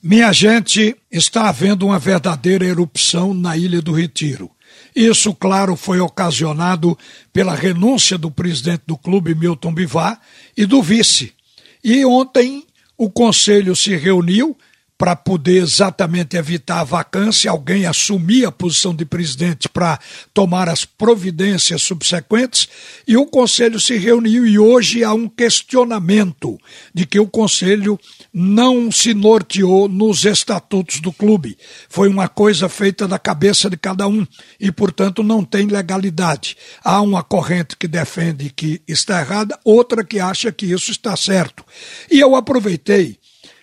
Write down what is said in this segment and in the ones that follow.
Minha gente, está havendo uma verdadeira erupção na Ilha do Retiro. Isso, claro, foi ocasionado pela renúncia do presidente do clube, Milton Bivar, e do vice. E ontem o conselho se reuniu para poder exatamente evitar a vacância, alguém assumir a posição de presidente para tomar as providências subsequentes, e o conselho se reuniu e hoje há um questionamento de que o conselho não se norteou nos estatutos do clube. Foi uma coisa feita da cabeça de cada um e, portanto, não tem legalidade. Há uma corrente que defende que está errada, outra que acha que isso está certo. E eu aproveitei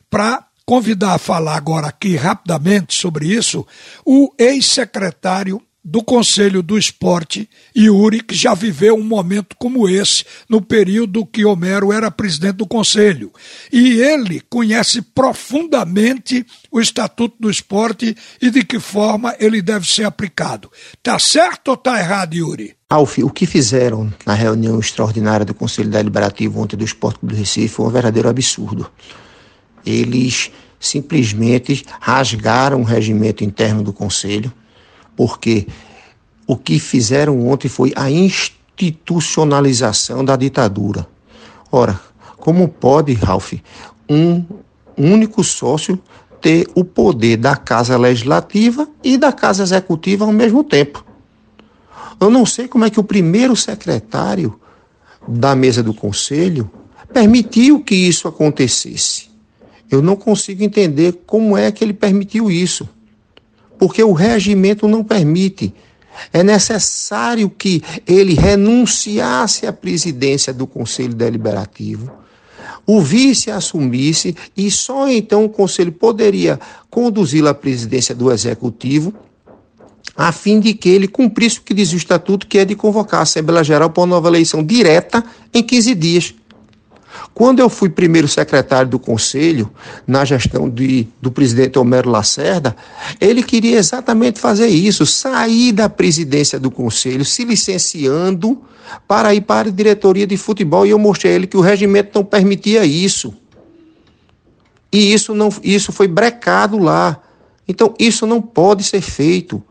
para convidar a falar agora aqui rapidamente sobre isso o ex-secretário do Conselho do Esporte, Yuri, que já viveu um momento como esse no período que Homero era presidente do Conselho. E ele conhece profundamente o Estatuto do Esporte e de que forma ele deve ser aplicado. Tá certo ou tá errado, Yuri? Alf, o que fizeram na reunião extraordinária do Conselho Deliberativo ontem do Esporte do Recife foi um verdadeiro absurdo eles simplesmente rasgaram o regimento interno do Conselho, porque o que fizeram ontem foi a institucionalização da ditadura. Ora, como pode, Ralph, um único sócio ter o poder da Casa Legislativa e da Casa Executiva ao mesmo tempo? Eu não sei como é que o primeiro secretário da mesa do Conselho permitiu que isso acontecesse. Eu não consigo entender como é que ele permitiu isso. Porque o regimento não permite. É necessário que ele renunciasse à presidência do Conselho Deliberativo, o vice assumisse e só então o Conselho poderia conduzi-lo à presidência do Executivo, a fim de que ele cumprisse o que diz o Estatuto, que é de convocar a Assembleia Geral para uma nova eleição direta em 15 dias. Quando eu fui primeiro secretário do Conselho, na gestão de, do presidente Homero Lacerda, ele queria exatamente fazer isso, sair da presidência do Conselho, se licenciando para ir para a diretoria de futebol. E eu mostrei a ele que o regimento não permitia isso. E isso, não, isso foi brecado lá. Então, isso não pode ser feito.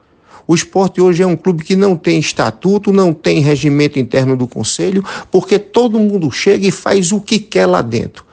O esporte hoje é um clube que não tem estatuto, não tem regimento interno do conselho, porque todo mundo chega e faz o que quer lá dentro.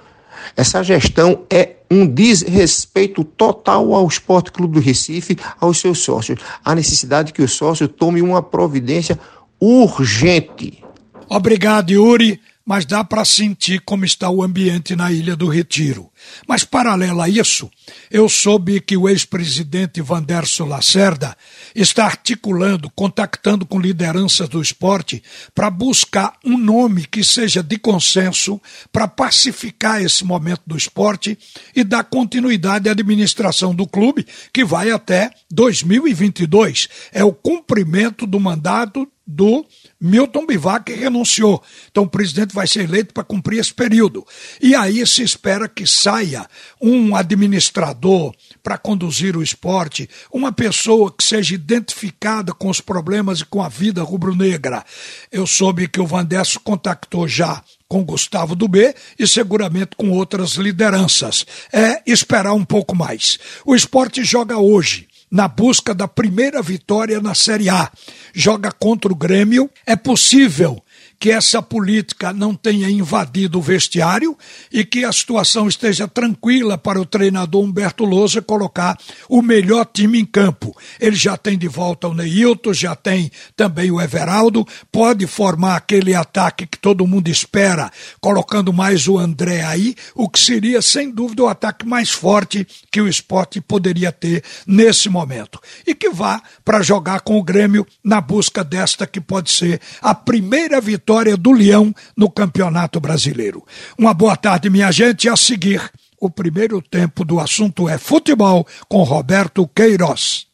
Essa gestão é um desrespeito total ao Esporte Clube do Recife, aos seus sócios. Há necessidade que o sócio tome uma providência urgente. Obrigado, Yuri mas dá para sentir como está o ambiente na Ilha do Retiro. Mas, paralelo a isso, eu soube que o ex-presidente Vanderso Lacerda está articulando, contactando com lideranças do esporte para buscar um nome que seja de consenso para pacificar esse momento do esporte e dar continuidade à administração do clube, que vai até 2022. É o cumprimento do mandato do Milton Bivac renunciou. Então o presidente vai ser eleito para cumprir esse período. E aí se espera que saia um administrador para conduzir o esporte, uma pessoa que seja identificada com os problemas e com a vida rubro-negra. Eu soube que o Vandesso contactou já com Gustavo do B e seguramente com outras lideranças. É esperar um pouco mais. O esporte joga hoje na busca da primeira vitória na Série A. Joga contra o Grêmio. É possível que essa política não tenha invadido o vestiário e que a situação esteja tranquila para o treinador Humberto Lousa colocar o melhor time em campo. Ele já tem de volta o Neilton, já tem também o Everaldo, pode formar aquele ataque que todo mundo espera, colocando mais o André aí, o que seria sem dúvida o ataque mais forte que o esporte poderia ter nesse momento. E que vá para jogar com o Grêmio na busca desta que pode ser a primeira vitória vitória do Leão no Campeonato Brasileiro. Uma boa tarde, minha gente. A seguir, o primeiro tempo do assunto é futebol com Roberto Queiroz.